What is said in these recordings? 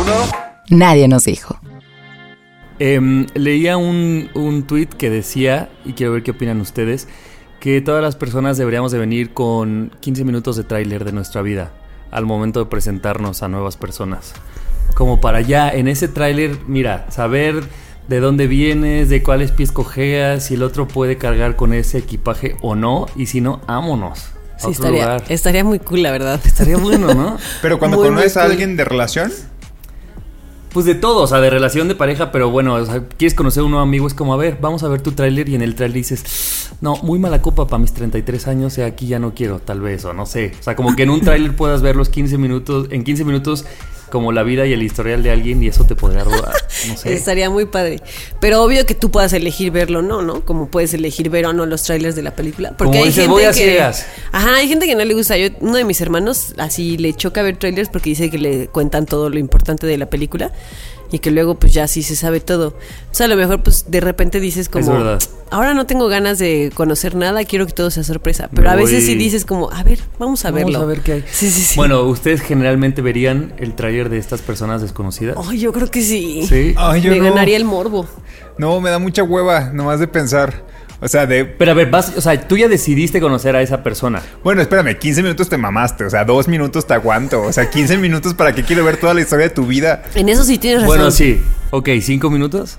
1. Nadie nos dijo. Em, leía un, un tweet que decía, y quiero ver qué opinan ustedes, que todas las personas deberíamos de venir con 15 minutos de tráiler de nuestra vida al momento de presentarnos a nuevas personas. Como para ya en ese tráiler, mira, saber de dónde vienes, de cuáles pies cojeas, si el otro puede cargar con ese equipaje o no, y si no, ámonos. Sí, estaría, muy cool, la verdad. Estaría bueno, ¿no? Pero cuando Muy, muy conoces a alguien de relación, Pues de todo, o sea, de relación de pareja, pero bueno, o sea, quieres conocer a un nuevo amigo, es como, a ver, vamos a ver tu tráiler y en el tráiler dices, no, muy mala copa para mis 33 años, y aquí ya no quiero, tal vez, o no sé. O sea, como que en un tráiler puedas ver los 15 minutos, en 15 minutos, como la vida y el historial de alguien y eso te podría robar, no sé. Estaría muy padre. Pero obvio que tú puedas elegir verlo o no, ¿no? Como puedes elegir ver o no los trailers de la película. Porque Como hay dices, gente voy a que. ciegas. Ajá, hay gente que no le gusta. Yo, uno de mis hermanos así le choca ver trailers porque dice que le cuentan todo lo importante de la película. Y que luego pues ya sí se sabe todo. O sea, a lo mejor pues de repente dices como... verdad. Ahora no tengo ganas de conocer nada, quiero que todo sea sorpresa. Pero a veces voy- sí dices como, a ver, vamos a Vamos verlo. a ver qué hay. Sí, sí, sí. Bueno, ¿ustedes generalmente verían el tráiler de estas personas desconocidas? Ay, yo creo que sí. Sí. Ay, yo Me no. ganaría el morbo. no, me da mucha hueva, nomás de pensar. O sea, de. Pero a ver, vas, o sea, tú ya decidiste conocer a esa persona. Bueno, espérame, 15 minutos te mamaste. O sea, dos minutos te aguanto. O sea, 15 minutos para que quiero ver toda la historia de tu vida. En eso sí tienes razón. Bueno, sí. Ok, ¿cinco minutos?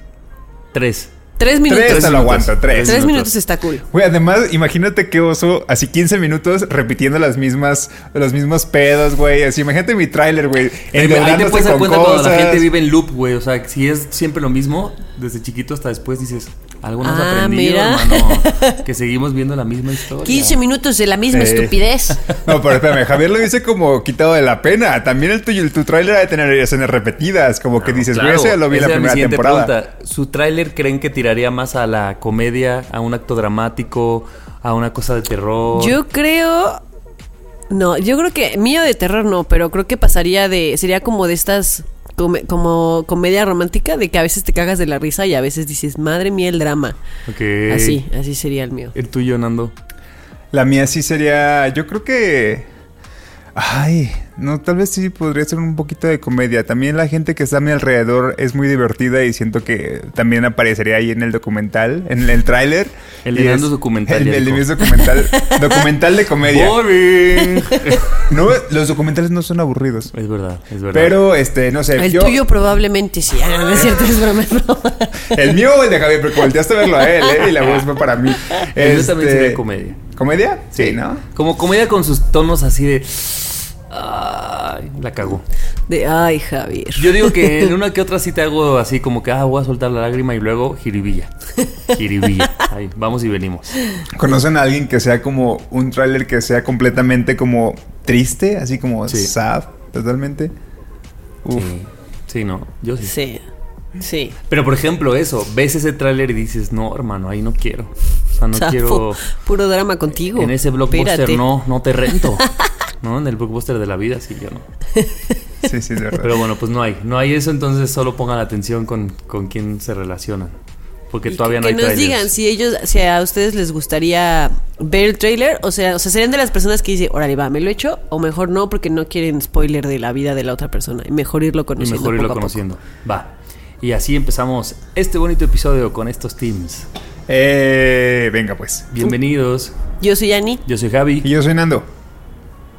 Tres. Tres minutos. Tres te lo minutos. aguanto, tres. Tres minutos. minutos está cool. Güey, además, imagínate qué oso, así 15 minutos repitiendo las mismas, los mismos pedos, güey. Así, imagínate mi tráiler, güey. Ahí te puedes dar con cuenta cuando la cosas. gente vive en loop, güey. O sea, si es siempre lo mismo, desde chiquito hasta después dices, algo no has Ah, aprendido, mira. hermano. Que seguimos viendo la misma historia. 15 minutos de la misma Sí. estupidez. No, pero espérame, Javier lo dice como quitado de la pena. También el tuyo, el tu tráiler ha de tener escenas repetidas, como que dices, güey, Claro, ese ya lo vi esa la primera siguiente temporada. pregunta. ¿Su tráiler creen que tiraría más a la comedia, a un acto dramático, a una cosa de terror? Yo creo. No, yo creo que mío de terror no, pero creo que pasaría de. Sería como de estas. Come- como comedia romántica, de que a veces te cagas de la risa y a veces dices, madre mía, el drama. Ok. Así, así sería el mío. El tuyo, Nando. La mía sí sería, yo creo que... Ay, no, tal vez sí podría ser un poquito de comedia. También la gente que está a mi alrededor es muy divertida y siento que también aparecería ahí en el documental, en el tráiler. El de documental, El, el de dijo. mi documental. documental de comedia. Boring. No, los documentales no son aburridos. es verdad, es verdad. Pero, este, no sé. El yo- tuyo probablemente sí. Ah, no es cierto, es broma. El mío o el de Javier, porque volteaste a verlo a él, ¿eh? Y la voz fue para mí. El mío también Este, sería comedia. ¿Comedia? Sí, ¿no? Como comedia con sus tonos así de. Ay, la cagó. De, ay, Javier. Yo digo que en una que otra sí te hago así como que, ah, voy a soltar la lágrima y luego jiribilla. Jiribilla. Ahí, vamos y venimos. ¿Conocen a alguien que sea como un tráiler que sea completamente como triste? Así como Sí. sad, totalmente. Uf. Sí. Sí, no, yo sí. Sí, sí. Pero por ejemplo, eso, ves ese tráiler y dices, no, hermano, ahí no quiero. O sea, no quiero. Puro drama contigo. En ese blockbuster Espérate. no, no te rento. ¿No? En el blockbuster de la vida, sí, yo no. Sí, sí, de verdad. Pero bueno, pues no hay. No hay eso, entonces solo pongan atención con, con quién se relacionan. Porque Y todavía no que hay nos trailers. digan si ellos, si a ustedes les gustaría ver el trailer, o sea, o sea, serían de las personas que dicen, órale, va, me lo echo, o mejor no, porque no quieren spoiler de la vida de la otra persona, y mejor irlo Y conociendo. mejor irlo poco conociendo. Va. Y así empezamos este bonito episodio con estos teams. Eh, venga, pues. Bienvenidos. Yo soy Ani. Yo soy Javi. Y yo soy Nando.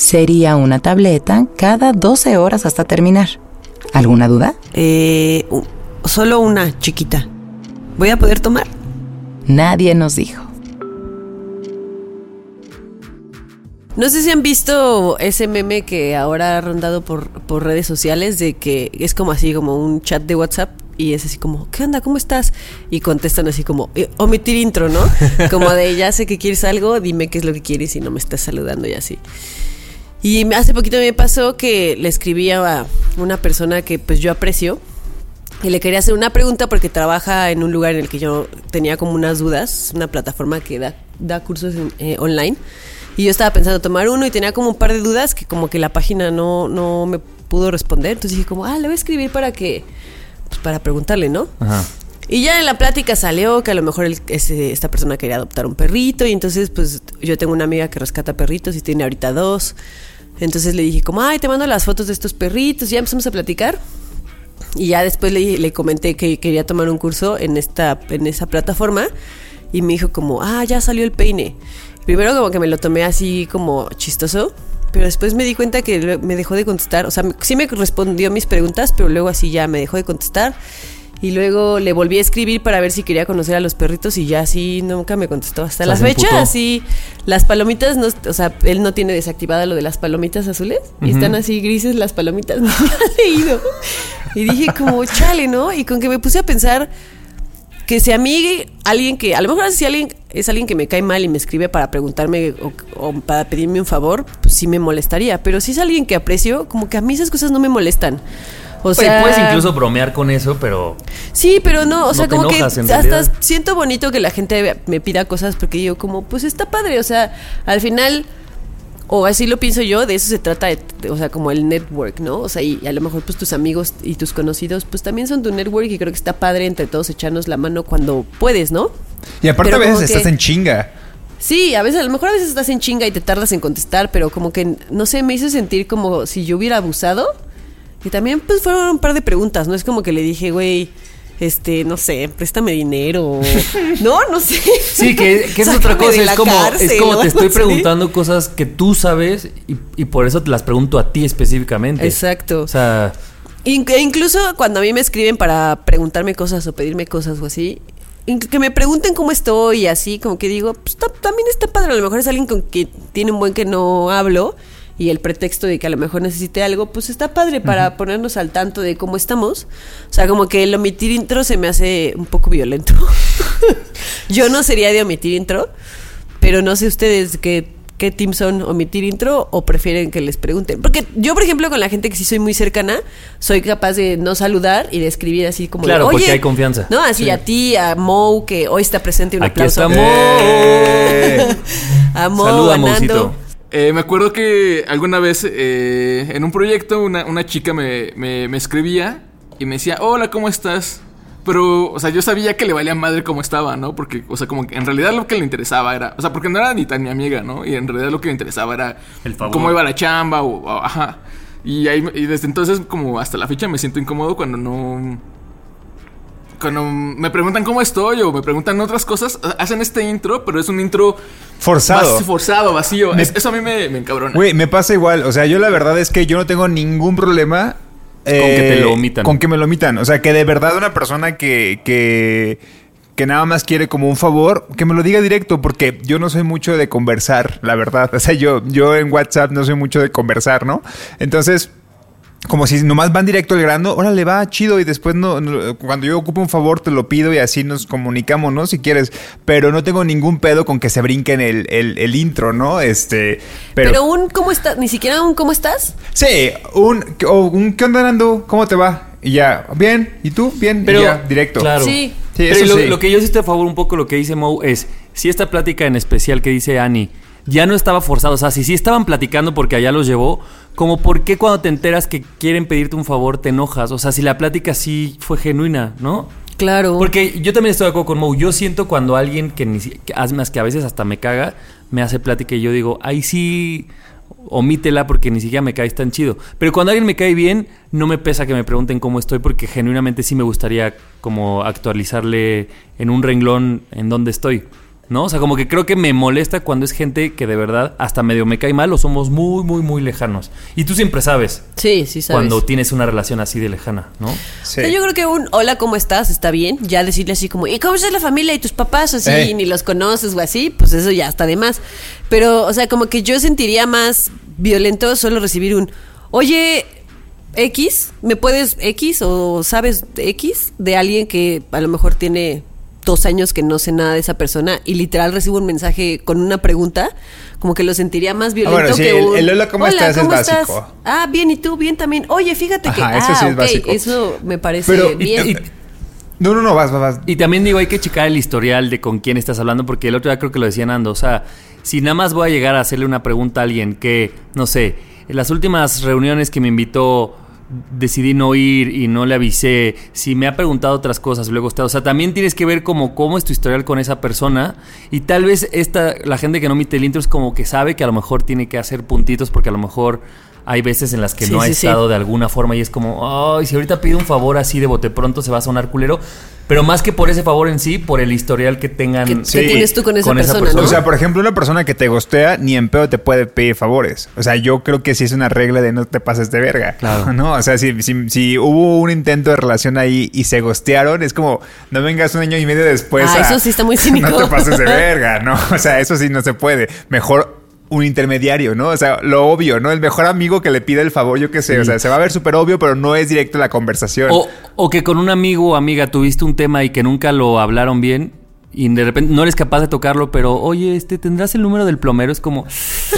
Sería una tableta cada 12 horas hasta terminar. ¿Alguna duda? Eh, solo una chiquita. ¿Voy a poder tomar? Nadie nos dijo. No sé si han visto ese meme que ahora ha rondado por, por redes sociales de que es como así, como un chat de WhatsApp y es así como, ¿qué onda? ¿Cómo estás? Y contestan así como, "Eh, omitir intro, ¿no? Como de, ya sé que quieres algo, dime qué es lo que quieres y no me estás saludando y así. Y hace poquito me pasó que le escribí a una persona que pues yo aprecio y le quería hacer una pregunta porque trabaja en un lugar en el que yo tenía como unas dudas, una plataforma que da, da cursos en- eh, online. Y yo estaba pensando tomar uno y tenía como un par de dudas que como que la página no, no me pudo responder. Entonces dije como, ah, le voy a escribir para que, pues para preguntarle, ¿no? Ajá. Y ya en la plática salió que a lo mejor el- ese- esta persona quería adoptar un perrito y entonces pues yo tengo una amiga que rescata perritos y tiene ahorita dos. Entonces le dije como, ay, te mando las fotos de estos perritos. Y ya empezamos a platicar. Y ya después le, le comenté que quería tomar un curso en, esta, en esa plataforma. Y me dijo como, ah, ya salió el peine. Primero como que me lo tomé así como chistoso. Pero después me di cuenta que me dejó de contestar. O sea, sí me respondió mis preguntas, pero luego así ya me dejó de contestar. Y luego le volví a escribir para ver si quería conocer a los perritos y ya así nunca me contestó. Hasta O sea, la fecha, emputó. así, las palomitas, no, o sea, él no tiene desactivada lo de las palomitas azules. Y están así grises las palomitas, no me ha leído. Y dije como, chale, ¿no? Y con que me puse a pensar que si a mí alguien que, a lo mejor si alguien es alguien que me cae mal y me escribe para preguntarme o, o para pedirme un favor, pues sí me molestaría. Pero si es alguien que aprecio, como que a mí esas cosas no me molestan. O sea, puedes incluso bromear con eso, pero Sí, pero no, o sea, No te como enojas, que hasta realidad. siento bonito que la gente me pida cosas porque digo como, pues está padre, o sea, al final o así lo pienso yo, de eso se trata, de- de- o sea, como el network, ¿no? O sea, y, y a lo mejor pues tus amigos y tus conocidos pues también son tu network y creo que está padre entre todos echarnos la mano cuando puedes, ¿no? Y aparte Pero a veces estás que- en chinga. Sí, a veces, a lo mejor a veces estás en chinga y te tardas en contestar, pero como que, no sé, me hizo sentir como si yo hubiera abusado. Y también, pues, fueron un par de preguntas, ¿no? Es como que le dije, güey, este, no sé, préstame dinero. no, no sé. Sí, que, que es otra cosa. Es como, cárcel, es como te estoy preguntando cosas que tú sabes y, y por eso te las pregunto a ti específicamente. Exacto. O sea, Inc- e incluso cuando a mí me escriben para preguntarme cosas o pedirme cosas o así, que me pregunten cómo estoy y así, como que digo, pues ta- también está padre. A lo mejor es alguien con quien tiene un buen que no hablo y el pretexto de que a lo mejor necesite algo, pues está padre para ponernos al tanto de cómo estamos. O sea, como que el omitir intro se me hace un poco violento. Yo no sería de omitir intro, pero no sé ustedes qué, qué team son, omitir intro o prefieren que les pregunten. Porque yo, por ejemplo, con la gente que sí soy muy cercana, soy capaz de no saludar y de escribir así como de, Claro, porque hay confianza. No, así a ti, a Mo, que hoy está presente un aquí aplauso. estamos. Eh. A Mo, Saluda, a Nando. Eh, me acuerdo que alguna vez eh, en un proyecto una, una chica me, me- me escribía y me decía, hola, ¿cómo estás? Pero, o sea, yo sabía que le valía madre cómo estaba, ¿no? Porque, o sea, como que en realidad lo que le interesaba era, o sea, porque no era ni tan mi amiga, ¿no? Y en realidad lo que le interesaba era El favor. cómo iba la chamba o, o- ajá. Y, ahí, y desde entonces, como hasta la fecha, me siento incómodo cuando no... Cuando me preguntan cómo estoy o me preguntan otras cosas, hacen este intro, pero es un intro Forzado. Forzado, vacío. Me- Es- eso a mí me, me encabrona. Güey, me pasa igual. O sea, yo la verdad es que yo no tengo ningún problema. eh, Con que te lo omitan. Con que me lo omitan. O sea, que de verdad una persona que, que, que nada más quiere como un favor, que me lo diga directo, porque yo no soy mucho de conversar, la verdad. O sea, yo, yo en WhatsApp no soy mucho de conversar, ¿no? Entonces, como si nomás van directo al grano, órale, va, chido, y después no, no- cuando yo ocupo un favor te lo pido y así nos comunicamos, ¿no? Si quieres, pero no tengo ningún pedo con que se brinquen el, el, el intro, ¿no? Este, pero... Pero, un ¿cómo estás? Ni siquiera un ¿cómo estás? Sí, un, o un ¿qué onda, Nando? ¿Cómo te va? Y ya, bien, ¿y tú? Bien, Pero- ya, directo. claro. Sí. Sí, Pero eso lo, sí. lo que yo sí estoy a favor un poco lo que dice Mo es, si esta plática en especial que dice Annie ya no estaba forzada, o sea, si sí estaban platicando porque allá los llevó, como por qué cuando te enteras que quieren pedirte un favor te enojas, o sea, si la plática sí fue genuina, ¿no? Claro. Porque yo también estoy de acuerdo con Mo. Yo siento cuando alguien que ni que, además que a veces hasta me caga, me hace plática y yo digo, ahí sí, omítela porque ni siquiera me caes tan chido. Pero cuando alguien me cae bien, no me pesa que me pregunten cómo estoy porque genuinamente sí me gustaría como actualizarle en un renglón en dónde estoy. ¿No? O sea, como que creo que me molesta cuando es gente que de verdad hasta medio me cae mal o somos muy, muy, muy lejanos. Y tú siempre sabes sí, sí sabes. cuando tienes una relación así de lejana, ¿no? Sí. O sea, yo creo que un hola, ¿cómo estás? Está bien. Ya decirle así como, ¿y cómo está la familia y tus papás? Así, Eh. ni los conoces o así, pues eso ya está de más. Pero, o sea, como que yo sentiría más violento solo recibir un, oye, X, ¿me puedes X o sabes X de alguien que a lo mejor tiene dos años que no sé nada de esa persona y literal recibo un mensaje con una pregunta, como que lo sentiría más violento Ah, bueno, sí, que el- un el hola, ¿cómo estás? es básico. Ah, bien, ¿y tú? Bien también. Oye, fíjate que... Ajá, eso ah, sí es ok, básico. Eso me parece Pero- bien. Y- No, no, no, vas, vas, vas. Y también digo, hay que checar el historial de con quién estás hablando, porque el otro día creo que lo decía Nando. O sea, si nada más voy a llegar a hacerle una pregunta a alguien que, no sé, en las últimas reuniones que me invitó decidí no ir y no le avisé, si me ha preguntado otras cosas, luego está, o sea, también tienes que ver como cómo es tu historial con esa persona y tal vez esta la gente que no emite el intro es como que sabe que a lo mejor tiene que hacer puntitos porque a lo mejor hay veces en las que Sí, no ha sí, sí. estado de alguna forma y es como, ay, si ahorita pido un favor así de bote pronto se va a sonar culero, pero más que por ese favor en sí, por el historial que tengan ¿Qué, Sí. qué tienes tú con esa con esa persona, persona. no? O sea, por ejemplo, una persona que te gostea ni en pedo te puede pedir favores. O sea, yo creo que sí es una regla de no te pases de verga. Claro. ¿No? O sea, si, si, si hubo un intento de relación ahí y se gostearon, es como, no vengas un año y medio después. Ah, a- eso sí está muy cínico. No te pases de verga, ¿no? O sea, eso sí no se puede. Mejor un intermediario, ¿no? O sea, lo obvio, ¿no? El mejor amigo que le pide el favor, yo qué sé. O sea, se va a ver súper obvio, pero no es directo la conversación. O, o que con un amigo o amiga tuviste un tema y que nunca lo hablaron bien y de repente no eres capaz de tocarlo, pero oye, este tendrás el número del plomero. Es como,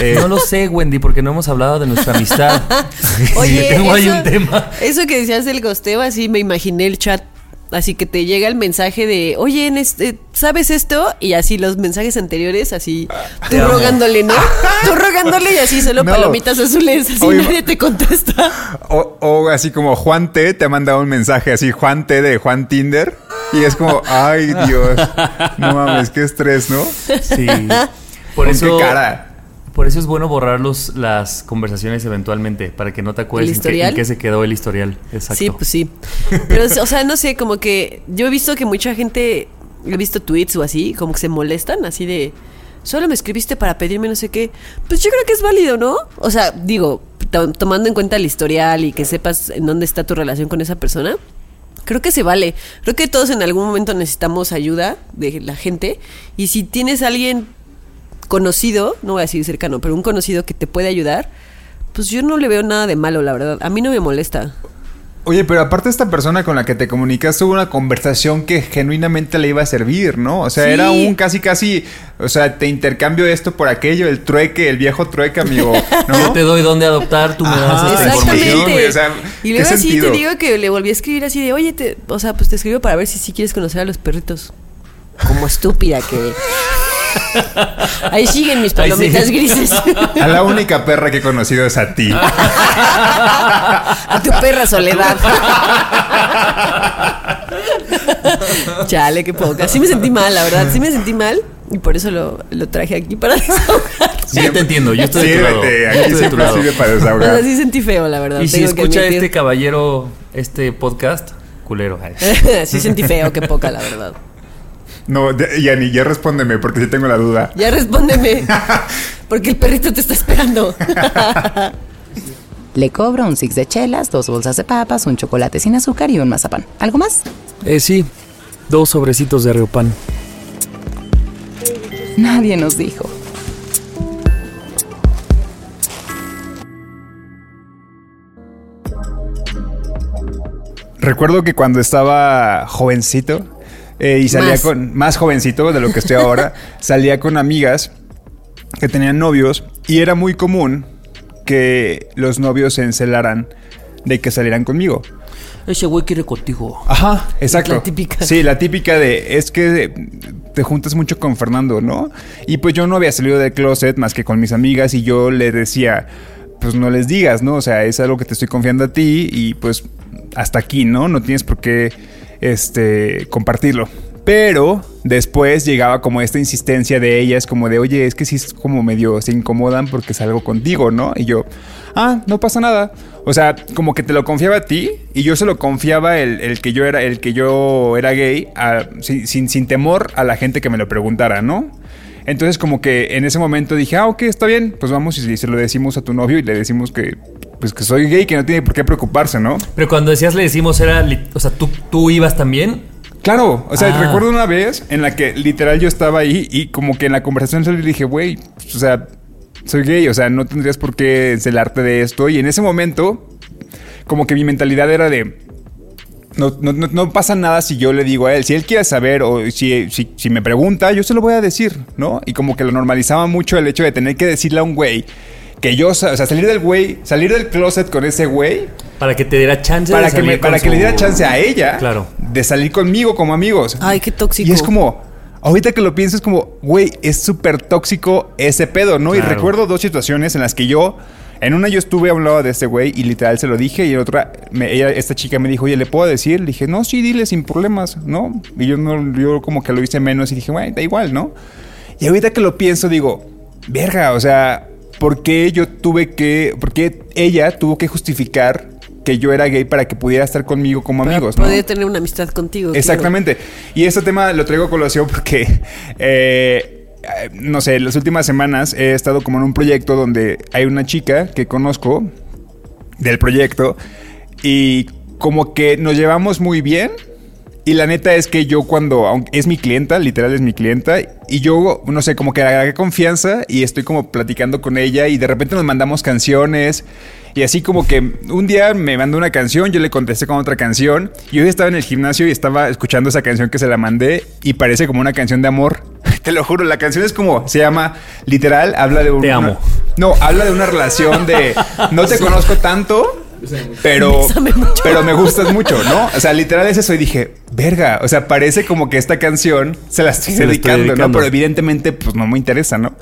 Eh. no lo sé, Wendy, porque no hemos hablado de nuestra amistad. Oye, tengo ahí eso- un tema. Eso que decías del gosteo, así me imaginé el chat. Así que te llega el mensaje de, oye, en este, ¿sabes esto? Y así los mensajes anteriores, así, tú amo. rogándole, ¿no? Tú rogándole y así solo No. palomitas azules, así Oye, nadie te contesta. O, o así como Juan T te ha mandado un mensaje así, Juan T de Juan Tinder. Y es como, ay Dios, no mames, qué estrés, ¿no? Sí. Por Por eso, qué cara. Por eso es bueno borrar los, las conversaciones eventualmente, para que no te acuerdes ¿El en qué, en qué se quedó el historial. Exacto. Sí, pues sí. Pero, o sea, no sé, como que yo he visto que mucha gente, he visto tweets o así, como que se molestan, así de, solo me escribiste para pedirme no sé qué. Pues yo creo que es válido, ¿no? O sea, digo, to- tomando en cuenta el historial y que sepas en dónde está tu relación con esa persona. Creo que se vale. Creo que todos en algún momento necesitamos ayuda de la gente. Y si tienes a alguien conocido, no voy a decir cercano, pero un conocido que te puede ayudar, pues yo no le veo nada de malo, la verdad. A mí no me molesta. Oye, pero aparte esta persona con la que te comunicas tuvo una conversación que genuinamente le iba a servir, ¿no? O sea, Sí. era un casi casi, o sea, te intercambio esto por aquello, el trueque, el viejo trueque, amigo, ¿no? Yo te doy dónde adoptar, tú me das esta información. güey, o sea, y ¿qué luego así te digo que le volví a escribir así de, oye, te, o sea, pues te escribo para ver si sí quieres conocer a los perritos. Como estúpida que. Ahí siguen mis palomitas grises. A la única perra que he conocido es a ti. a tu perra soledad. Chale, qué poca. Sí me sentí mal, la verdad. Sí me sentí mal. Y por eso lo, lo traje aquí para desahogar. Sí, te entiendo, yo estoy de tu lado. Sírvete, Yo aquí estoy de tu siempre lado. sirve para O desahogar. sea, sí sentí feo, la verdad. Y si tengo que escucha admitir. este caballero este podcast, culero. sí sentí feo, qué poca, la verdad. No, Yani, ya respóndeme porque sí tengo la duda. Ya respóndeme. Porque el perrito te está esperando. Le cobro un six de chelas, dos bolsas de papas, un chocolate sin azúcar y un mazapán. ¿Algo más? Eh, sí, dos sobrecitos de Riopan. Nadie nos dijo. Recuerdo que cuando estaba jovencito eh, y salía Más. con más jovencito de lo que estoy ahora, salía con amigas que tenían novios y era muy común que los novios se encelaran de que salieran conmigo. ese güey quiere contigo. Ajá, exacto. La típica. Sí, la típica de es que te juntas mucho con Fernando, ¿no? Y pues yo no había salido del closet más que con mis amigas y yo le decía, pues no les digas, ¿no? O sea, es algo que te estoy confiando a ti y pues hasta aquí, ¿no? No tienes por qué este compartirlo. Pero después llegaba como esta insistencia de ellas, como de, oye, es que sí es como medio se incomodan porque salgo contigo, ¿no? Y yo, ah, no pasa nada. O sea, como que te lo confiaba a ti y yo se lo confiaba el, el que yo era, el que yo era gay, sin, sin, sin temor a la gente que me lo preguntara, ¿no? Entonces como que en ese momento dije, ah, ok, está bien, pues vamos y se lo decimos a tu novio y le decimos que, pues que soy gay, que no tiene por qué preocuparse, ¿no? Pero cuando decías le decimos era, o sea, ¿tú, tú ibas también. Claro, o sea, Ah. recuerdo una vez en la que literal yo estaba ahí y como que en la conversación y dije, güey, o sea, soy gay, o sea, no tendrías por qué celarte de esto. Y en ese momento, como que mi mentalidad era de, no, no, no, no pasa nada si yo le digo a él, si él quiere saber o si, si, si me pregunta, yo se lo voy a decir, ¿no? Y como que lo normalizaba mucho el hecho de tener que decirle a un güey que yo, o sea, salir del güey, salir del closet con ese güey Para que te diera chance para de que, me- salir con para que le diera chance a ella Claro. de salir conmigo como amigos. Ay, qué tóxico. Y es como, ahorita que lo pienso, es como, güey, es súper tóxico ese pedo, ¿no? Y recuerdo dos situaciones en las que yo, en una yo estuve a un lado de este güey y literal se lo dije, y en otra, me- ella, esta chica me dijo, oye, ¿le puedo decir? Le dije, no, sí, dile sin problemas, ¿no? Y yo, no, yo como que lo hice menos y dije, güey, da igual, ¿no? Y ahorita que lo pienso, digo, verga, o sea, ¿por qué yo tuve que, por qué ella tuvo que justificar que yo era gay para que pudiera estar conmigo como Para amigos, ¿no? poder tener una amistad contigo. claro. Exactamente. Y este tema lo traigo a colación porque, eh, no sé, las últimas semanas he estado como en un proyecto donde hay una chica que conozco del proyecto y como que nos llevamos muy bien. Y la neta es que yo cuando, aunque es mi clienta, literal es mi clienta, y yo, no sé, como que agarré confianza y estoy como platicando con ella y de repente nos mandamos canciones y así como que un día me mandó una canción, yo le contesté con otra canción y hoy estaba en el gimnasio y estaba escuchando esa canción que se la mandé y parece como una canción de amor. Te lo juro, la canción es como, se llama, literal, habla de un... Te amo. No, habla de una relación de, no te conozco tanto, pero, Bésame mucho. pero me gustas mucho, ¿no? O sea, literal es eso. Y dije, verga, o sea, parece como que esta canción se la estoy, Se la estoy dedicando, ¿no? dedicando. Pero evidentemente, pues no me interesa, ¿no?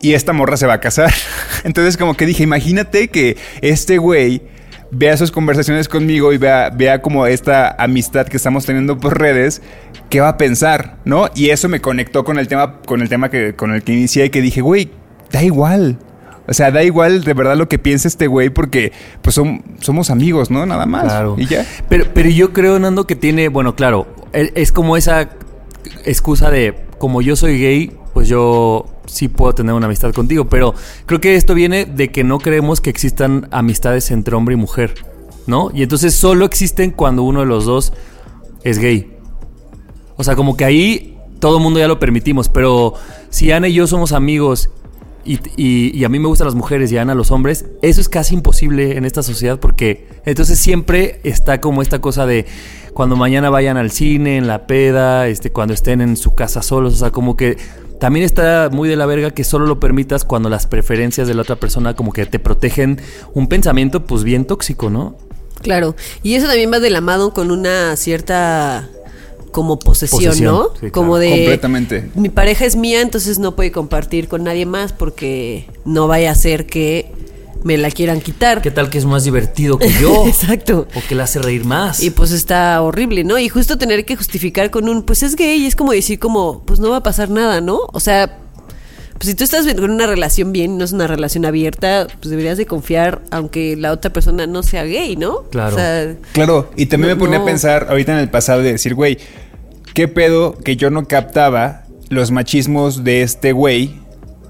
Y esta morra se va a casar. Entonces, como que dije, imagínate que este güey vea sus conversaciones conmigo y vea, vea como esta amistad que estamos teniendo por redes, ¿qué va a pensar? ¿No? Y eso me conectó con el tema, con el tema que, con el que inicié y que dije, güey, da igual. O sea, da igual de verdad lo que piense este güey porque pues som- somos amigos, ¿no? Nada más. Claro. Y ya. Pero, pero yo creo, Nando, que tiene, bueno, claro, e- es como esa excusa de, como yo soy gay, pues yo sí puedo tener una amistad contigo. Pero creo que esto viene de que no creemos que existan amistades entre hombre y mujer, ¿no? Y entonces solo existen cuando uno de los dos es gay. O sea, como que ahí todo el mundo ya lo permitimos, pero si Ana y yo somos amigos y, y- y a mí me gustan las mujeres y a Ana los hombres, eso es casi imposible en esta sociedad porque entonces siempre está como esta cosa de cuando mañana vayan al cine, en la peda, este, cuando estén en su casa solos, o sea, como que también está muy de la verga que solo lo permitas cuando las preferencias de la otra persona como que te protegen un pensamiento pues bien tóxico, ¿no? Claro. Y eso también va de la mano con una cierta como posesión, Posesión, ¿no? sí, claro. Como de Completamente. mi pareja es mía, entonces no puede compartir con nadie más porque no vaya a ser que me la quieran quitar. ¿Qué tal que es más divertido que yo? Exacto. O que le hace reír más. Y pues está horrible, ¿no? Y justo tener que justificar con un, pues es gay, es como decir como, pues no va a pasar nada, ¿no? O sea, pues si tú estás con una relación bien, no es una relación abierta, pues deberías de confiar, aunque la otra persona no sea gay, ¿no? Claro. O sea, Claro, y también No, me ponía no. a pensar ahorita en el pasado de decir, güey, ¿qué pedo que yo no captaba los machismos de este güey?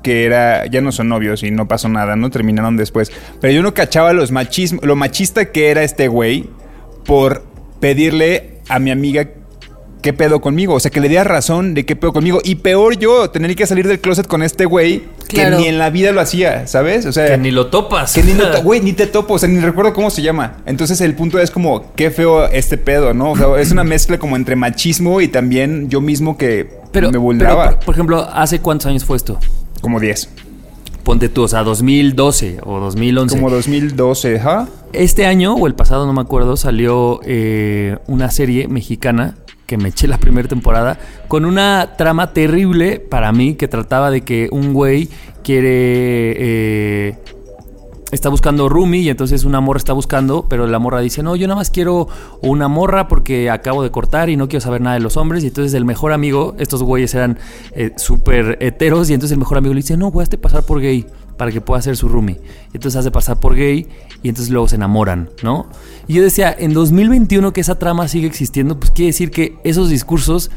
Que era, ya no son novios y no pasó nada, ¿no? Terminaron después. Pero yo no cachaba los machismos, lo machista que era este güey por pedirle a mi amiga qué pedo conmigo. O sea, que le diera razón de qué pedo conmigo. Y peor yo, tener que salir del closet con este güey Claro. que ni en la vida lo hacía, ¿sabes? O sea, que ni lo topas. que ni, no to- güey, ni te topo, o sea, ni recuerdo cómo se llama. Entonces el punto es como, qué feo este pedo, ¿no? O sea, es una mezcla como entre machismo y también yo mismo que pero, me pero, vulneraba. por, por ejemplo, ¿hace cuántos años fue esto? como 10. Ponte tú, o sea, 2012 o 2011. Como 2012, ¿ajá? este año o el pasado, no me acuerdo, salió eh, una serie mexicana que me eché la primera temporada con una trama terrible para mí que trataba de que un güey quiere eh, está buscando roomie y entonces una morra está buscando, pero la morra dice, no, yo nada más quiero una morra porque acabo de cortar y no quiero saber nada de los hombres. Y entonces el mejor amigo, estos güeyes eran eh, súper heteros y entonces el mejor amigo le dice, no, voy a pasar por gay para que pueda ser su roomie. Entonces hace pasar por gay y entonces luego se enamoran, ¿no? Y yo decía, en 2021 que esa trama sigue existiendo, pues quiere decir que esos discursos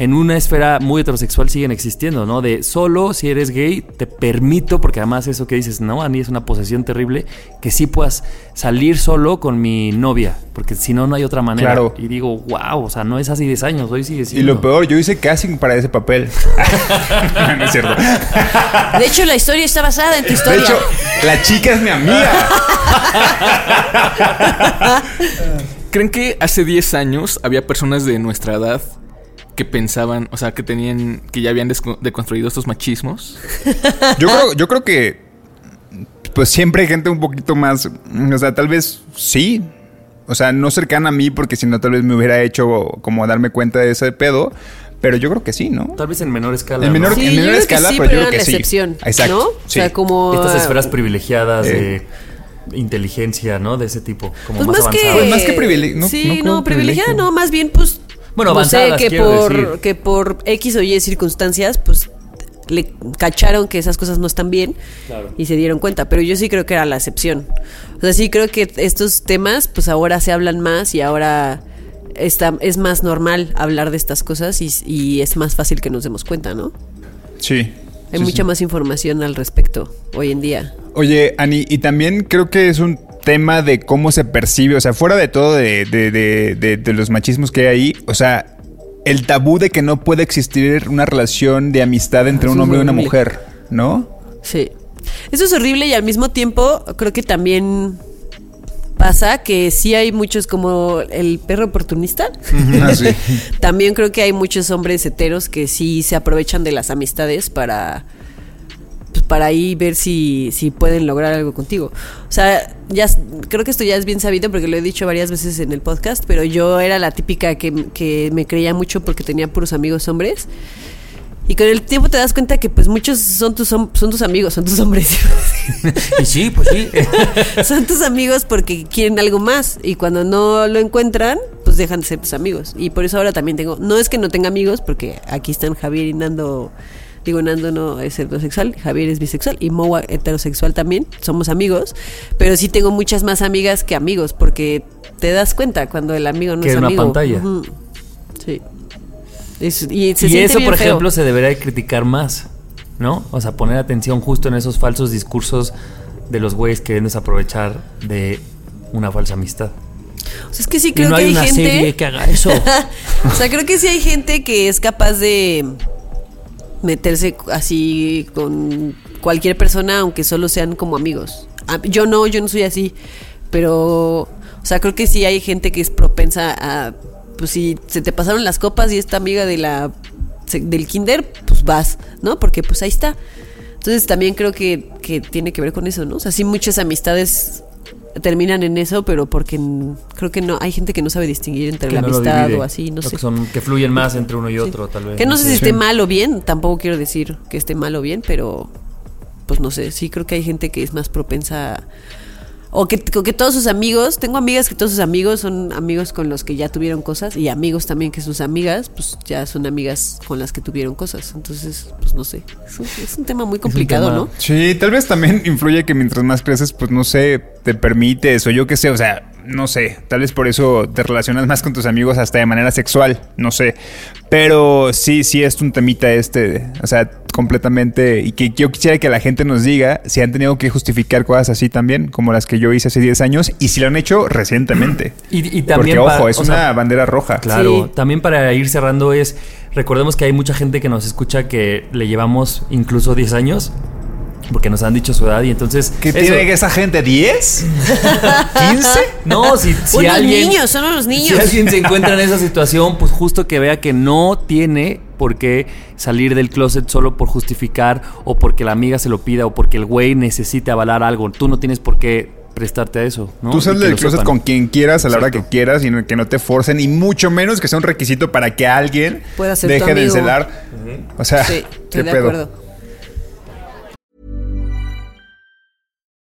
en una esfera muy heterosexual siguen existiendo, ¿no? De solo si eres gay, te permito, porque además eso que dices, no, a mí es una posesión terrible, que sí puedas salir solo con mi novia, porque si no, no hay otra manera. Claro. Y digo, wow, o sea, no es hace 10 años, hoy sigue Y siendo. lo peor, yo hice casting para ese papel. no es cierto. De hecho, la historia está basada en tu De historia. hecho, la chica es mi amiga. ¿Creen que hace 10 años había personas de nuestra edad que pensaban, o sea, que tenían, que ya habían deconstruido estos machismos? Yo creo, yo creo que pues siempre hay gente un poquito más, o sea, tal vez sí. O sea, no cercana a mí porque si no tal vez me hubiera hecho como darme cuenta de ese pedo, pero yo creo que sí, ¿no? Tal vez en menor escala. En ¿no? menor- Sí, en yo menor creo escala, que sí, pero yo creo que la sí. excepción. Exacto, ¿no? O sí. sea, como. Estas esferas privilegiadas Eh. de inteligencia, ¿no? De ese tipo, como Pues más, más, que. Pues más que privile- no- sí, no privilegiada, privilegio. no, más bien, pues. Bueno, no sé, que por, decir. que por X o Y circunstancias, pues le cacharon que esas cosas no están bien Claro. y se dieron cuenta. Pero yo sí creo que era la excepción. O sea, sí creo que estos temas, pues ahora se hablan más y ahora está, es más normal hablar de estas cosas y, y es más fácil que nos demos cuenta, ¿no? Sí. Hay Sí, mucha sí. más información al respecto hoy en día. Oye, Ani, y también creo que es un tema de cómo se percibe, o sea, fuera de todo de, de- de- de- de los machismos que hay ahí, o sea, el tabú de que no puede existir una relación de amistad entre un hombre y una mujer, ¿no? Sí. Eso es horrible y al mismo tiempo creo que también pasa que sí hay muchos como el perro oportunista. Ah, sí. También creo que hay muchos hombres heteros que sí se aprovechan de las amistades para pues, para ahí ver si, si pueden lograr algo contigo. O sea, ya creo que esto ya es bien sabido porque lo he dicho varias veces en el podcast, pero yo era la típica que, que me creía mucho porque tenía puros amigos hombres. Y con el tiempo te das cuenta que pues muchos son tus, son tus amigos, son tus hombres. Y sí, pues sí. son tus amigos porque quieren algo más y cuando no lo encuentran, pues dejan de ser tus amigos. Y por eso ahora también tengo, no es que no tenga amigos, porque aquí están Javier y Nando, digo Nando no es heterosexual, Javier es bisexual y Moa heterosexual también, somos amigos, pero sí tengo muchas más amigas que amigos porque te das cuenta cuando el amigo no Que es una amigo. pantalla. Sí. Es- y se y eso, por feo. ejemplo, se debería de criticar más, ¿no? O sea, poner atención justo en esos falsos discursos de los güeyes queriendo aprovechar de una falsa amistad. O sea, es que sí Y creo no que hay hay una gente serie que haga eso. o sea, creo que sí hay gente que es capaz de meterse así con cualquier persona, aunque solo sean como amigos. Ah, Yo no, yo no soy así, pero, o sea, creo que sí hay gente que es propensa a, pues si se te pasaron las copas y esta amiga de la del kinder, pues vas, ¿no? Porque pues ahí está. Entonces también creo que, que tiene que ver con eso, ¿no? O sea, sí muchas amistades terminan en eso, pero porque creo que no hay gente que no sabe distinguir entre que la no amistad divide. o así, no O sé. Que, son, que fluyen más entre uno y Sí. otro, tal vez. Que no sé si Sí. esté mal o bien, tampoco quiero decir que esté mal o bien, pero pues no sé, sí creo que hay gente que es más propensa a- o que, o que todos sus amigos, tengo amigas que todos sus amigos son amigos con los que ya tuvieron cosas y amigos también que sus amigas pues ya son amigas con las que tuvieron cosas, entonces pues no sé, es un, es un tema muy complicado, tema- ¿no? Sí, tal vez también influye que mientras más creces, pues no sé, te permites o yo qué sé, o sea, no sé, tal vez por eso te relacionas más con tus amigos hasta de manera sexual, no sé. Pero sí, sí es un temita este, o sea, completamente, y que yo quisiera que la gente nos diga si han tenido que justificar cosas así también, como las que yo hice hace 10 años, y si lo han hecho recientemente. Y, y también. Porque, ojo, es una sea, bandera roja. Claro, Sí. también para ir cerrando es, recordemos que hay mucha gente que nos escucha que le llevamos incluso 10 años, porque nos han dicho su edad y entonces... ¿Qué eso- tiene esa gente? ¿10? ¿15? No, si, si Unos alguien... niños, son unos niños. Si alguien se encuentra en esa situación, pues justo que vea que no tiene por qué salir del closet solo por justificar o porque la amiga se lo pida o porque el güey necesite avalar algo. Tú no tienes por qué prestarte a eso, ¿no? Tú sales del lo closet sepan. con quien quieras a la hora que quieras y no- que no te forcen y mucho menos que sea un requisito para que alguien Pueda ser tu deje de encelar. O sea, Sí, qué estoy de pedo. acuerdo.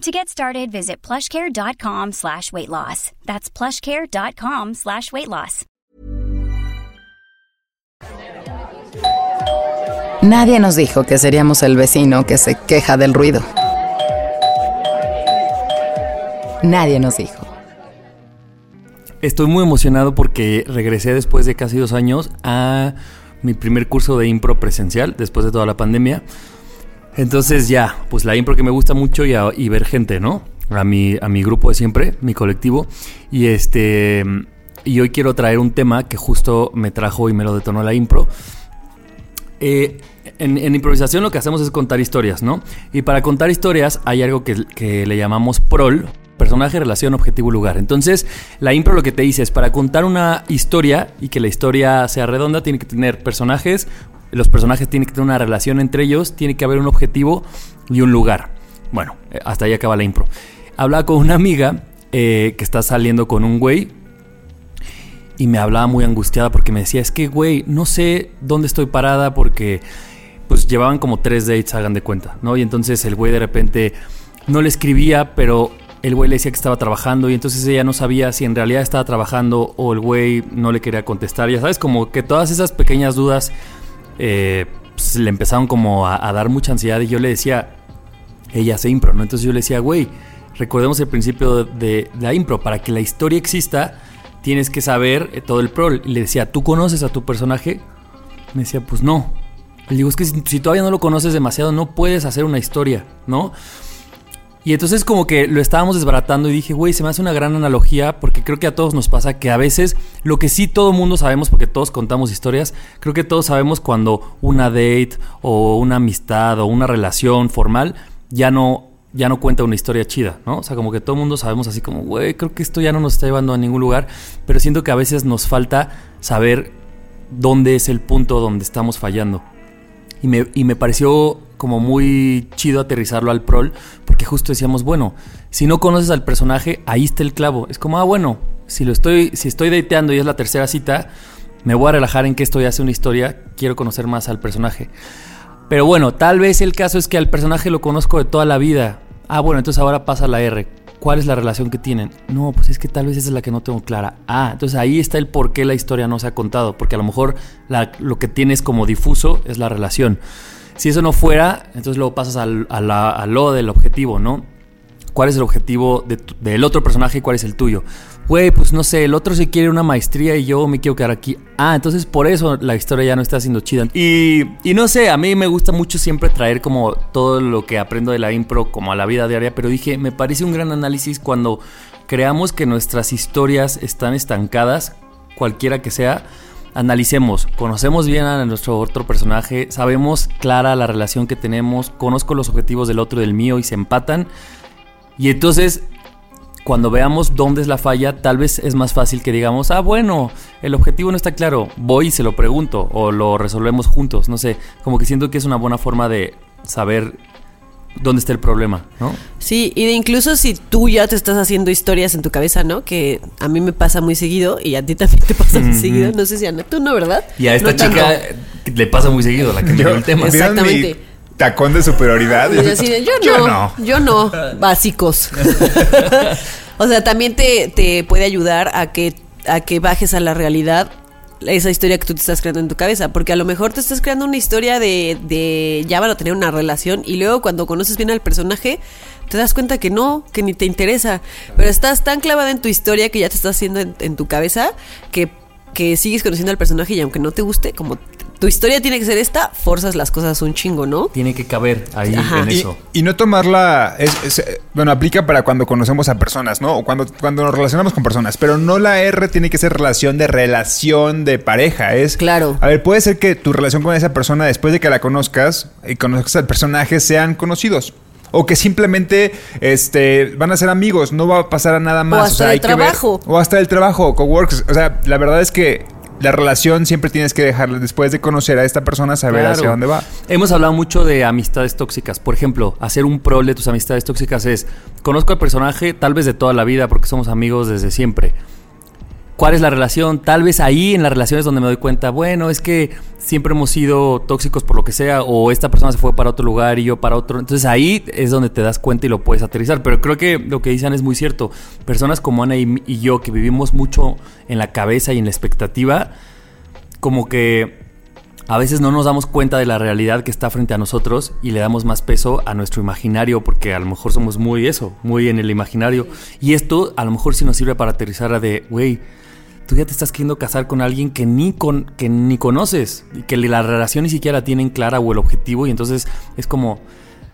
To get started, visit plushcare.com slash weight loss. That's plushcare.com slash weight loss. Nadie nos dijo que seríamos el vecino que se queja del ruido. Nadie nos dijo. Estoy muy emocionado porque regresé después de casi dos años a mi primer curso de impro presencial, después de toda la pandemia. Entonces ya, pues la impro que me gusta mucho y, ver gente, ¿no? A mi, a mi grupo de siempre, mi colectivo. Y este... Y hoy quiero traer un tema que justo me trajo y me lo detonó la impro. Eh, en, en improvisación lo que hacemos es contar historias, ¿no? Y para contar historias hay algo que, que le llamamos prol, personaje, relación, objetivo, lugar. Entonces, la impro lo que te dice es, para contar una historia y que la historia sea redonda, tiene que tener personajes, los personajes tienen que tener una relación entre ellos, tiene que haber un objetivo y un lugar. Bueno, eh, hasta ahí acaba la impro. Hablaba con una amiga eh, que está saliendo con un güey y me hablaba muy angustiada porque me decía, es que, güey, no sé dónde estoy parada porque pues llevaban como tres dates, hagan de cuenta, ¿no? Y entonces el güey de repente no le escribía, pero el güey le decía que estaba trabajando y entonces ella no sabía si en realidad estaba trabajando o el güey no le quería contestar. Ya sabes, como que todas esas pequeñas dudas eh, pues, le empezaron como a, dar mucha ansiedad y yo le decía, ella hace impro, ¿no? Entonces yo le decía, güey, recordemos el principio de, la impro, para que la historia exista tienes que saber eh, todo el pro. Le decía, ¿tú conoces a tu personaje? Me decía, pues no. Le digo, es que si todavía no lo conoces demasiado, no puedes hacer una historia, ¿no? Y entonces como que lo estábamos desbaratando y dije, güey, se me hace una gran analogía porque creo que a todos nos pasa que a veces lo que sí todo mundo sabemos porque todos contamos historias, creo que todos sabemos cuando una date o una amistad o una relación formal ya no ya no cuenta una historia chida, ¿no? O sea, como que todo mundo sabemos así como, güey, creo que esto ya no nos está llevando a ningún lugar, pero siento que a veces nos falta saber dónde es el punto donde estamos fallando. Y me, y me pareció como muy chido aterrizarlo al prol, porque justo decíamos, bueno, si no conoces al personaje, ahí está el clavo. Es como, ah, bueno, si lo estoy, si estoy dateando y es la tercera cita, me voy a relajar en que esto ya hace una historia, quiero conocer más al personaje. Pero bueno, tal vez el caso es que al personaje lo conozco de toda la vida. Ah, bueno, entonces ahora pasa la R. ¿Cuál es la relación que tienen? No, pues es que tal vez esa es la que no tengo clara. Ah, entonces ahí está el por qué la historia no se ha contado. Porque a lo mejor lo que tienes como difuso es la relación. Si eso no fuera, entonces luego pasas al, a, la- a lo del objetivo, ¿no? ¿Cuál es el objetivo del otro personaje y cuál es el tuyo? Güey, pues no sé, el otro se quiere una maestría y yo me quiero quedar aquí. Ah, entonces por eso la historia ya no está siendo chida. Y, y no sé, a mí me gusta mucho siempre traer como todo lo que aprendo de la impro como a la vida diaria, pero dije, me parece un gran análisis cuando creamos que nuestras historias están estancadas, cualquiera que sea, analicemos, conocemos bien a nuestro otro personaje, sabemos clara la relación que tenemos, conozco los objetivos del otro y del mío y se empatan. Y entonces, cuando veamos dónde es la falla, tal vez es más fácil que digamos, ah, bueno, el objetivo no está claro, voy y se lo pregunto o lo resolvemos juntos, no sé, como que siento que es una buena forma de saber dónde está el problema, ¿no? Sí, y de incluso si tú ya te estás haciendo historias en tu cabeza, ¿no? Que a mí me pasa muy seguido y a ti también te pasa muy seguido. No sé si a tú no, ¿verdad? Y a esta No tanto. chica le pasa muy seguido la que me dio el tema. ¿vieron mi Exactamente. tacón de superioridad. Y así de, yo, Yo no, no. yo no, básicos. o sea, también te, te puede ayudar a que, a que bajes a la realidad esa historia que tú te estás creando en tu cabeza, porque a lo mejor te estás creando una historia de, de ya van a tener una relación y luego cuando conoces bien al personaje te das cuenta que no, que ni te interesa, pero estás tan clavada en tu historia que ya te estás haciendo en, en tu cabeza que, que sigues conociendo al personaje y aunque no te guste, como tu historia tiene que ser esta, forzas las cosas un chingo, ¿no? Tiene que caber ahí Ajá. en Y, eso. y no tomarla, es, es, eh, bueno, aplica para cuando conocemos a personas, ¿no? O cuando, cuando nos relacionamos con personas, pero no la R tiene que ser relación de relación de pareja, es... Claro. A ver, puede ser que tu relación con esa persona después de que la conozcas y conozcas al personaje sean conocidos. O que simplemente este, van a ser amigos, no va a pasar a nada más. hasta hay del que ver- trabajo. o hasta el trabajo, coworks. O sea, la verdad es que la relación siempre tienes que dejarla después de conocer a esta persona, saber Claro. hacia dónde va. Hemos hablado mucho de amistades tóxicas. Por ejemplo, hacer un pro de tus amistades tóxicas es, conozco al personaje tal vez de toda la vida porque somos amigos desde siempre. ¿Cuál es la relación? Tal vez ahí en las relaciones donde me doy cuenta, bueno, es que siempre hemos sido tóxicos por lo que sea, o esta persona se fue para otro lugar y yo para otro. Entonces ahí es donde te das cuenta y lo puedes aterrizar. Pero creo que lo que dicen es muy cierto. Personas como Ana y, yo, que vivimos mucho en la cabeza y en la expectativa, como que a veces no nos damos cuenta de la realidad que está frente a nosotros y le damos más peso a nuestro imaginario porque a lo mejor somos muy eso, muy en el imaginario. Y esto a lo mejor sí nos sirve para aterrizar a de, güey, tú ya te estás queriendo casar con alguien que ni, con, que ni conoces y que la relación ni siquiera la tienen clara o el objetivo y entonces es como...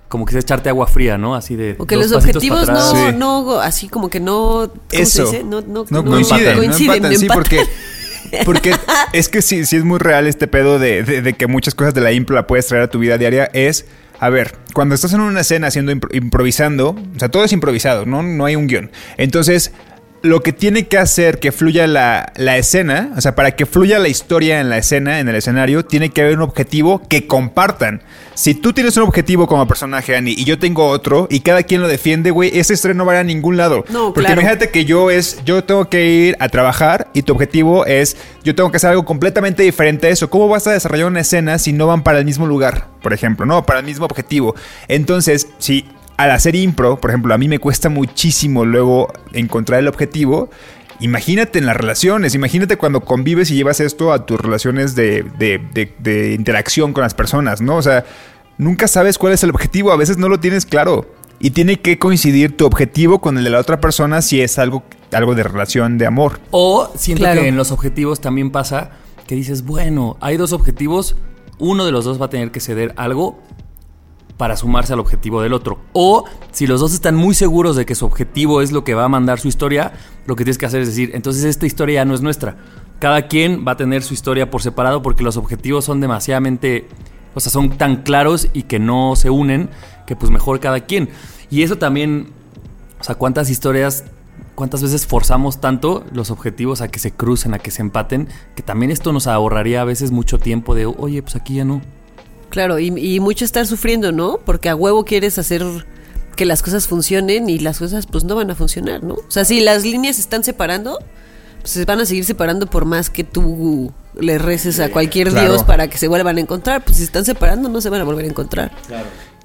Como que es echarte agua fría, ¿no? Así de. O que dos los objetivos no. Sí. no, así como que no. ¿cómo se Eso. dice? No, no, No, no coinciden, no coinciden, empatan, sí, porque, porque es que sí, sí es muy real este pedo de, de- de que muchas cosas de la impro la puedes traer a tu vida diaria. Es, a ver, cuando estás en una escena haciendo impro- improvisando, o sea, todo es improvisado, ¿no? No hay un guion. Entonces, lo que tiene que hacer que fluya la, la escena, o sea, para que fluya la historia en la escena, en el escenario, tiene que haber un objetivo que compartan. Si tú tienes un objetivo como personaje, Annie, y yo tengo otro, y cada quien lo defiende, güey, esa historia no va a ir a ningún lado. No, Porque claro. imagínate que yo es, yo tengo que ir a trabajar y tu objetivo es, yo tengo que hacer algo completamente diferente a eso. ¿Cómo vas a desarrollar una escena si no van para el mismo lugar, por ejemplo, no, para el mismo objetivo? Entonces, si al hacer impro, por ejemplo, a mí me cuesta muchísimo luego encontrar el objetivo. Imagínate en las relaciones, imagínate cuando convives y llevas esto a tus relaciones de, de- de- de interacción con las personas, ¿no? O sea, nunca sabes cuál es el objetivo, a veces no lo tienes claro. Y tiene que coincidir tu objetivo con el de la otra persona si es algo, algo de relación de amor. O siento Claro. que en los objetivos también pasa que dices, bueno, hay dos objetivos, uno de los dos va a tener que ceder algo para sumarse al objetivo del otro. O si los dos están muy seguros de que su objetivo es lo que va a mandar su historia, lo que tienes que hacer es decir, entonces esta historia ya no es nuestra. Cada quien va a tener su historia por separado porque los objetivos son demasiadamente, o sea, son tan claros y que no se unen, que pues mejor cada quien. Y eso también, o sea, cuántas historias cuántas veces forzamos tanto los objetivos a que se crucen, a que se empaten, que también esto nos ahorraría a veces mucho tiempo de, oye, pues aquí ya no. Claro, y, y mucho estar sufriendo, ¿no? Porque a huevo quieres hacer que las cosas funcionen y las cosas pues no van a funcionar, ¿no? O sea, si las líneas se están separando, pues se van a seguir separando por más que tú le reces a cualquier Claro. dios para que se vuelvan a encontrar. Pues si se están separando no se van a volver a encontrar.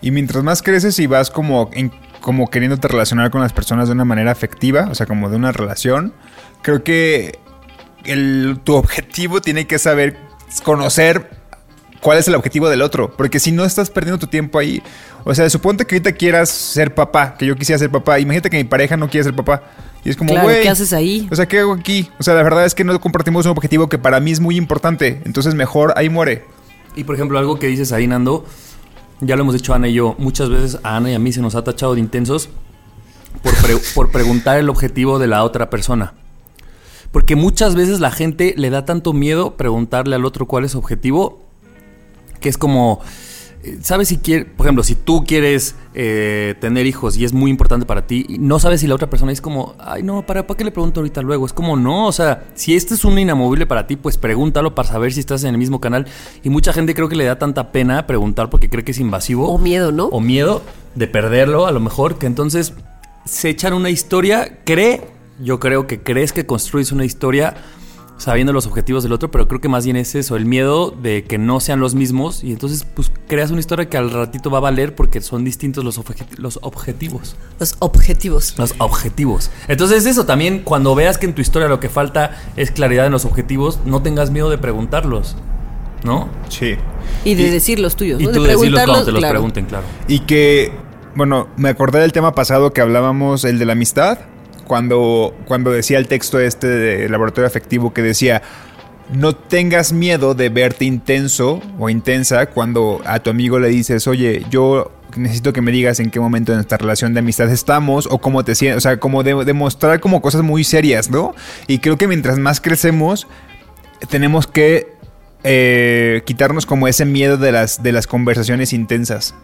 Y mientras más creces y vas como, en- como queriéndote relacionar con las personas de una manera afectiva, o sea, como de una relación, creo que el- tu objetivo tiene que saber conocer cuál es el objetivo del otro. Porque si no estás perdiendo tu tiempo ahí. O sea, suponte que ahorita quieras ser papá, que yo quisiera ser papá. Imagínate que mi pareja no quiere ser papá. Y es como, Claro, güey. ¿qué haces ahí? O sea, ¿qué hago aquí? O sea, la verdad es que no compartimos un objetivo que para mí es muy importante. Entonces, mejor ahí muere. Y por ejemplo, algo que dices ahí, Nando, ya lo hemos dicho Ana y yo, muchas veces a Ana y a mí se nos ha tachado de intensos por, pre- por preguntar el objetivo de la otra persona. Porque muchas veces la gente le da tanto miedo preguntarle al otro cuál es su objetivo, que es como, eh, ¿sabes si quiere, por ejemplo, si tú quieres eh, tener hijos y es muy importante para ti, y no sabes si la otra persona es como, ay, no, ¿para, ¿para qué le pregunto ahorita luego? Es como, no, o sea, si este es un inamovible para ti, pues pregúntalo para saber si estás en el mismo canal. Y mucha gente creo que le da tanta pena preguntar porque cree que es invasivo. O miedo, ¿no? O miedo de perderlo, a lo mejor, que entonces se echan una historia, cree, yo creo que crees que construyes una historia sabiendo los objetivos del otro, pero creo que más bien es eso, el miedo de que no sean los mismos y entonces pues creas una historia que al ratito va a valer porque son distintos los, los objetivos. Los objetivos. Los objetivos. Entonces eso también, cuando veas que en tu historia lo que falta es claridad en los objetivos, no tengas miedo de preguntarlos, ¿no? Sí. Y de decir los tuyos, Y ¿no? tú de decirlos cuando preguntarlos, te los claro. pregunten, claro. Y que, bueno, me acordé del tema pasado que hablábamos, el de la amistad, cuando, cuando decía el texto este de laboratorio afectivo que decía, no tengas miedo de verte intenso o intensa cuando a tu amigo le dices, oye, yo necesito que me digas en qué momento de nuestra relación de amistad estamos o cómo te sientes, o sea, como de- demostrar como cosas muy serias, ¿no? Y creo que mientras más crecemos, tenemos que eh, quitarnos como ese miedo de las, de las conversaciones intensas.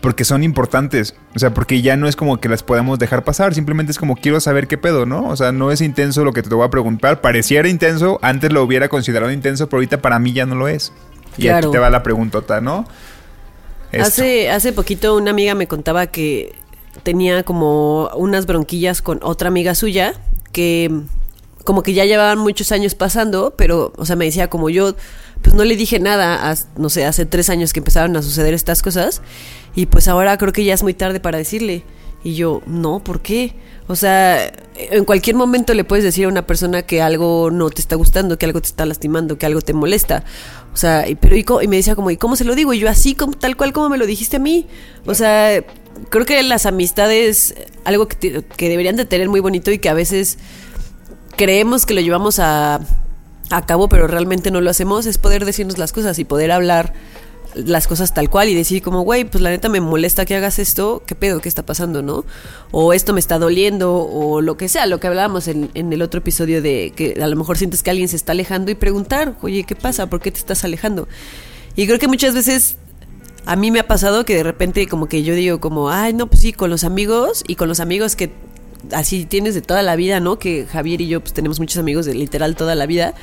Porque son importantes. O sea, porque ya no es como que las podamos dejar pasar. Simplemente es como quiero saber qué pedo, ¿no? O sea, no es intenso lo que te voy a preguntar. Pareciera intenso. Antes lo hubiera considerado intenso, pero ahorita para mí ya no lo es. Y Claro. aquí te va la preguntota, ¿no? Esto. Hace, hace poquito una amiga me contaba que tenía como unas bronquillas con otra amiga suya que como que ya llevaban muchos años pasando, pero, o sea, me decía como yo, pues no le dije nada, no sé, hace tres años que empezaron a suceder estas cosas, y pues ahora creo que ya es muy tarde para decirle. Y yo, no, ¿por qué? O sea, en cualquier momento le puedes decir a una persona que algo no te está gustando, que algo te está lastimando, que algo te molesta. O sea, y, pero y, me decía como, ¿y cómo se lo digo? Y yo así, como, tal cual como me lo dijiste a mí. O sea, creo que las amistades, algo que, que deberían de tener muy bonito y que a veces creemos que lo llevamos a, a cabo, pero realmente no lo hacemos, es poder decirnos las cosas y poder hablar las cosas tal cual y decir como, güey, pues la neta me molesta que hagas esto, ¿qué pedo? ¿Qué está pasando, no? O esto me está doliendo, o lo que sea, lo que hablábamos en, en el otro episodio de que a lo mejor sientes que alguien se está alejando y preguntar, oye, ¿qué pasa? ¿Por qué te estás alejando? Y creo que muchas veces a mí me ha pasado que de repente como que yo digo como, ay, no, pues sí, con los amigos y con los amigos que así tienes de toda la vida, ¿no? Que Javier y yo pues tenemos muchos amigos de literal toda la vida.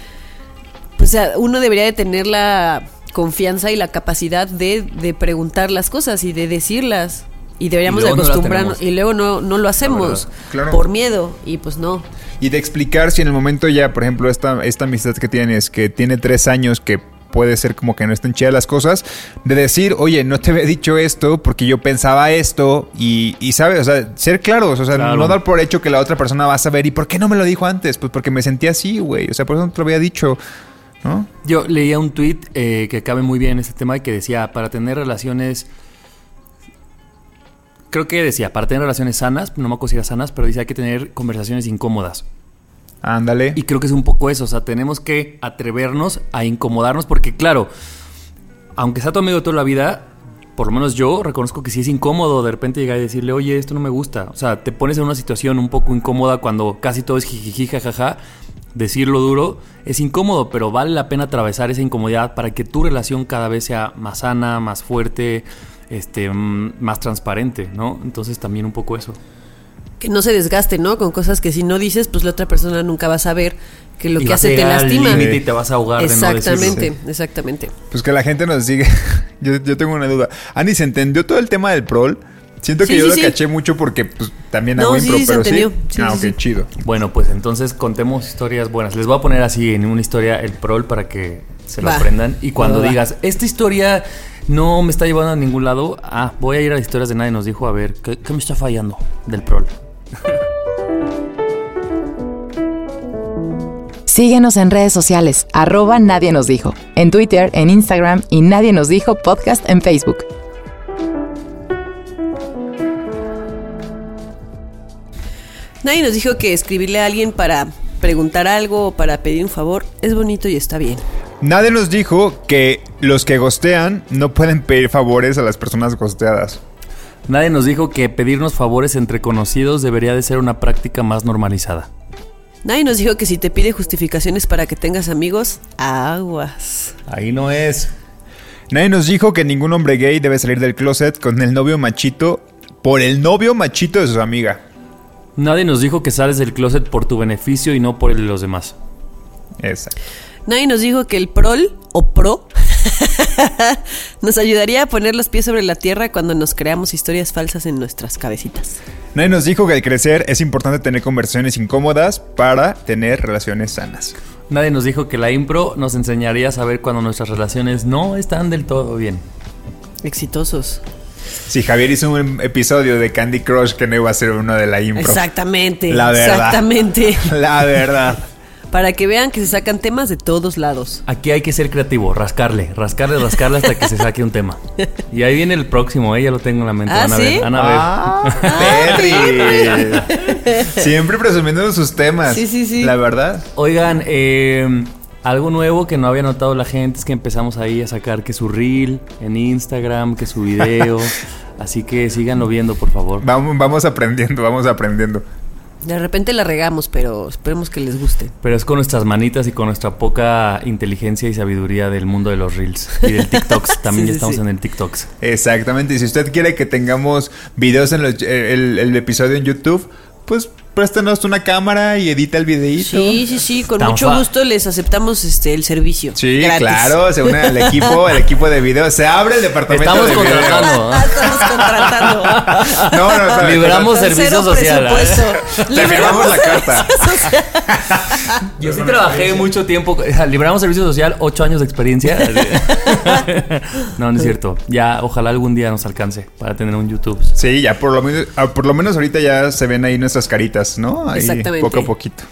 Pues uno debería de tener la confianza y la capacidad de, de preguntar las cosas y de decirlas. Y deberíamos Y de luego no la acostumbrarnos. y luego no, no lo hacemos. Claro. por miedo. Y pues no. Y de explicar si en el momento ya, por ejemplo, esta, esta amistad que tienes, que tiene tres años, que puede ser como que no estén chidas las cosas, de decir, oye, no te había dicho esto porque yo pensaba esto y, y sabes, o sea, ser claros, o sea, Claro. no dar por hecho que la otra persona va a saber, ¿y por qué no me lo dijo antes? Pues porque me sentía así, güey, o sea, por eso no te lo había dicho, ¿no? Yo leía un tweet eh, que cabe muy bien en este tema y que decía, para tener relaciones... Creo que decía, para tener relaciones sanas, no me acuerdo si era sanas, pero dice hay que tener conversaciones incómodas. Ándale. Y creo que es un poco eso, o sea, tenemos que atrevernos a incomodarnos porque claro, aunque sea tu amigo toda la vida, por lo menos yo reconozco que sí es incómodo de repente llegar y decirle, oye, esto no me gusta. O sea, te pones en una situación un poco incómoda cuando casi todo es jijiji, jajaja. Decirlo duro es incómodo, pero vale la pena atravesar esa incomodidad para que tu relación cada vez sea más sana, más fuerte, este, mm, más transparente, ¿no? Entonces también un poco eso. Que no se desgaste, ¿no? Con cosas que si no dices, pues la otra persona nunca va a saber que lo Y que hace te lastima. y te vas a ahogar de no. Exactamente, exactamente. Pues que la gente nos sigue. yo, yo tengo una duda. Andy, ¿se entendió todo el tema del prol? Siento que Sí, yo sí, lo sí. caché mucho porque pues, también No, hago sí, impro, sí se pero sí. ah, sí, ok, sí. chido. Bueno, pues entonces contemos historias buenas. Les voy a poner así en una historia el prol para que se lo Va. aprendan. Y cuando Va, va, va. digas, esta historia no me está llevando a ningún lado, ah, voy a ir a las historias de nadie nos dijo, a ver, ¿qué, qué me está fallando del prol? Síguenos en redes sociales, arroba Nadie nos dijo, en Twitter, en Instagram y Nadie nos dijo podcast en Facebook. Nadie nos dijo que escribirle a alguien para preguntar algo o para pedir un favor es bonito y está bien. Nadie nos dijo que los que gostean no pueden pedir favores a las personas gosteadas. Nadie nos dijo que pedirnos favores entre conocidos debería de ser una práctica más normalizada. Nadie nos dijo que si te pide justificaciones para que tengas amigos, aguas. Ahí no es. Nadie nos dijo que ningún hombre gay debe salir del closet con el novio machito por el novio machito de su amiga. Nadie nos dijo que sales del closet por tu beneficio y no por el de los demás. Esa. Nadie nos dijo que el prol o pro nos ayudaría a poner los pies sobre la tierra cuando nos creamos historias falsas en nuestras cabecitas. Nadie nos dijo que al crecer es importante tener conversaciones incómodas para tener relaciones sanas. Nadie nos dijo que la impro nos enseñaría a saber cuando nuestras relaciones no están del todo bien. Exitosos. Si Javier hizo un episodio de Candy Crush que no iba a ser uno de la impro. Exactamente. La verdad. Exactamente. La verdad. Para que vean que se sacan temas de todos lados. Aquí hay que ser creativo, rascarle, rascarle, rascarle hasta que se saque un tema. Y ahí viene el próximo, eh, ya lo tengo en la mente. ¿Ah, van a sí? ver, van a ver. Ah, Perry. Siempre presumiendo sus temas. Sí, sí, sí. La verdad. Oigan, eh, Algo nuevo que no había notado la gente es que empezamos ahí a sacar que su reel en Instagram, que su video. Así que síganlo viendo, por favor. Vamos, vamos aprendiendo, vamos aprendiendo. De repente la regamos, pero esperemos que les guste. Pero es con nuestras manitas y con nuestra poca inteligencia y sabiduría del mundo de los reels y del TikToks. También Sí, ya sí, estamos sí. en el TikToks. Exactamente. Y si usted quiere que tengamos videos en los- el, el episodio en YouTube, pues préstanos una cámara y edita el videíto. Sí, sí, sí, con Tan mucho fa- gusto les aceptamos este el servicio. Sí, gratis. claro, se une al equipo, el equipo de video. Se abre el departamento Estamos de video. contratando. Ah, Estamos contratando. No, no, espérame, Libramos servicio social. Te firmamos la carta. Yo sí trabajé mucho tiempo. Libramos servicio social, ocho años de experiencia. no, no es cierto. Ya, ojalá algún día nos alcance para tener un YouTube. Sí, ya por lo menos, ah, por lo menos ahorita ya se ven ahí nuestras caritas, ¿no? Ahí, Exactamente. Poco a poquito.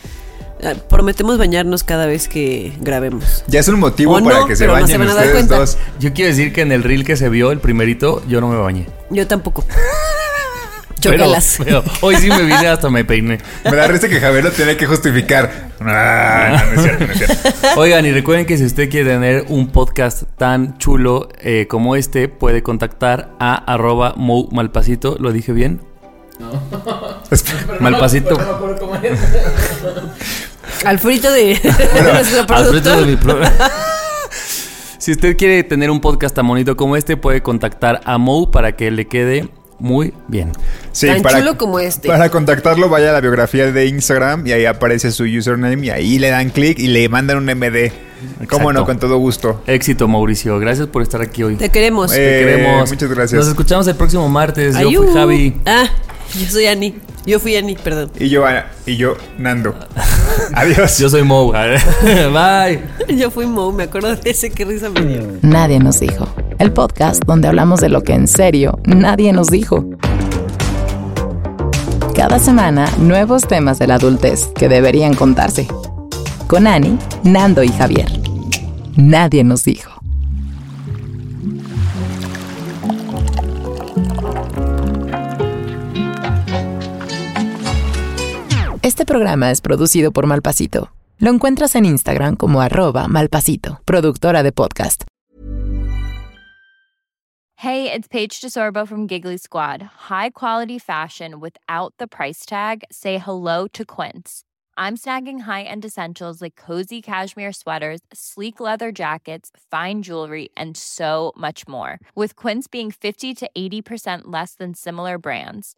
Ah, Prometemos bañarnos cada vez que grabemos. Ya es un motivo O para no, que se pero no bañen se ustedes cuenta. dos. Yo quiero decir que en el reel que se vio, el primerito, yo no me bañé. Yo tampoco. Pero, pero hoy sí me vine hasta me peiné. Me da risa que Javier lo tiene que justificar. Ah, no, no es cierto, no es cierto. Oigan, y recuerden que si usted quiere tener un podcast tan chulo eh, como este, puede contactar a arroba Mou malpasito. ¿Lo dije bien? Espera. Malpasito. Alfredito de nuestro Al productor. de mi pro- Si usted quiere tener un podcast tan bonito como este, puede contactar a Mou para que le quede muy bien. Sí, Tan chulo como este. Para contactarlo, vaya a la biografía de Instagram y ahí aparece su username y ahí le dan clic y le mandan un MD. ¿Cómo no? Exacto. Con todo gusto. Éxito, Mauricio. Gracias por estar aquí hoy. Te queremos. Eh, Te queremos. muchas gracias. Nos escuchamos el próximo martes. Yo Ayú. fui Javi. Ah, yo soy Ani. Yo fui Ani, perdón. Y yo, y yo, Nando. Adiós. Yo soy Mou. Bye. Yo fui Mo, me acuerdo de ese, qué risa me dio. Nadie nos dijo. El podcast donde hablamos de lo que en serio nadie nos dijo. Cada semana, nuevos temas de la adultez que deberían contarse. Con Ani, Nando y Javier. Nadie nos dijo. Este programa es producido por Malpasito. Lo encuentras en Instagram como arroba malpasito, productora de podcast. Hey, it's Paige DeSorbo from Giggly Squad. High quality fashion without the price tag. Say hello to Quince. I'm snagging high-end essentials like cozy cashmere sweaters, sleek leather jackets, fine jewelry, and so much more. With Quince being 50 to 80% less than similar brands.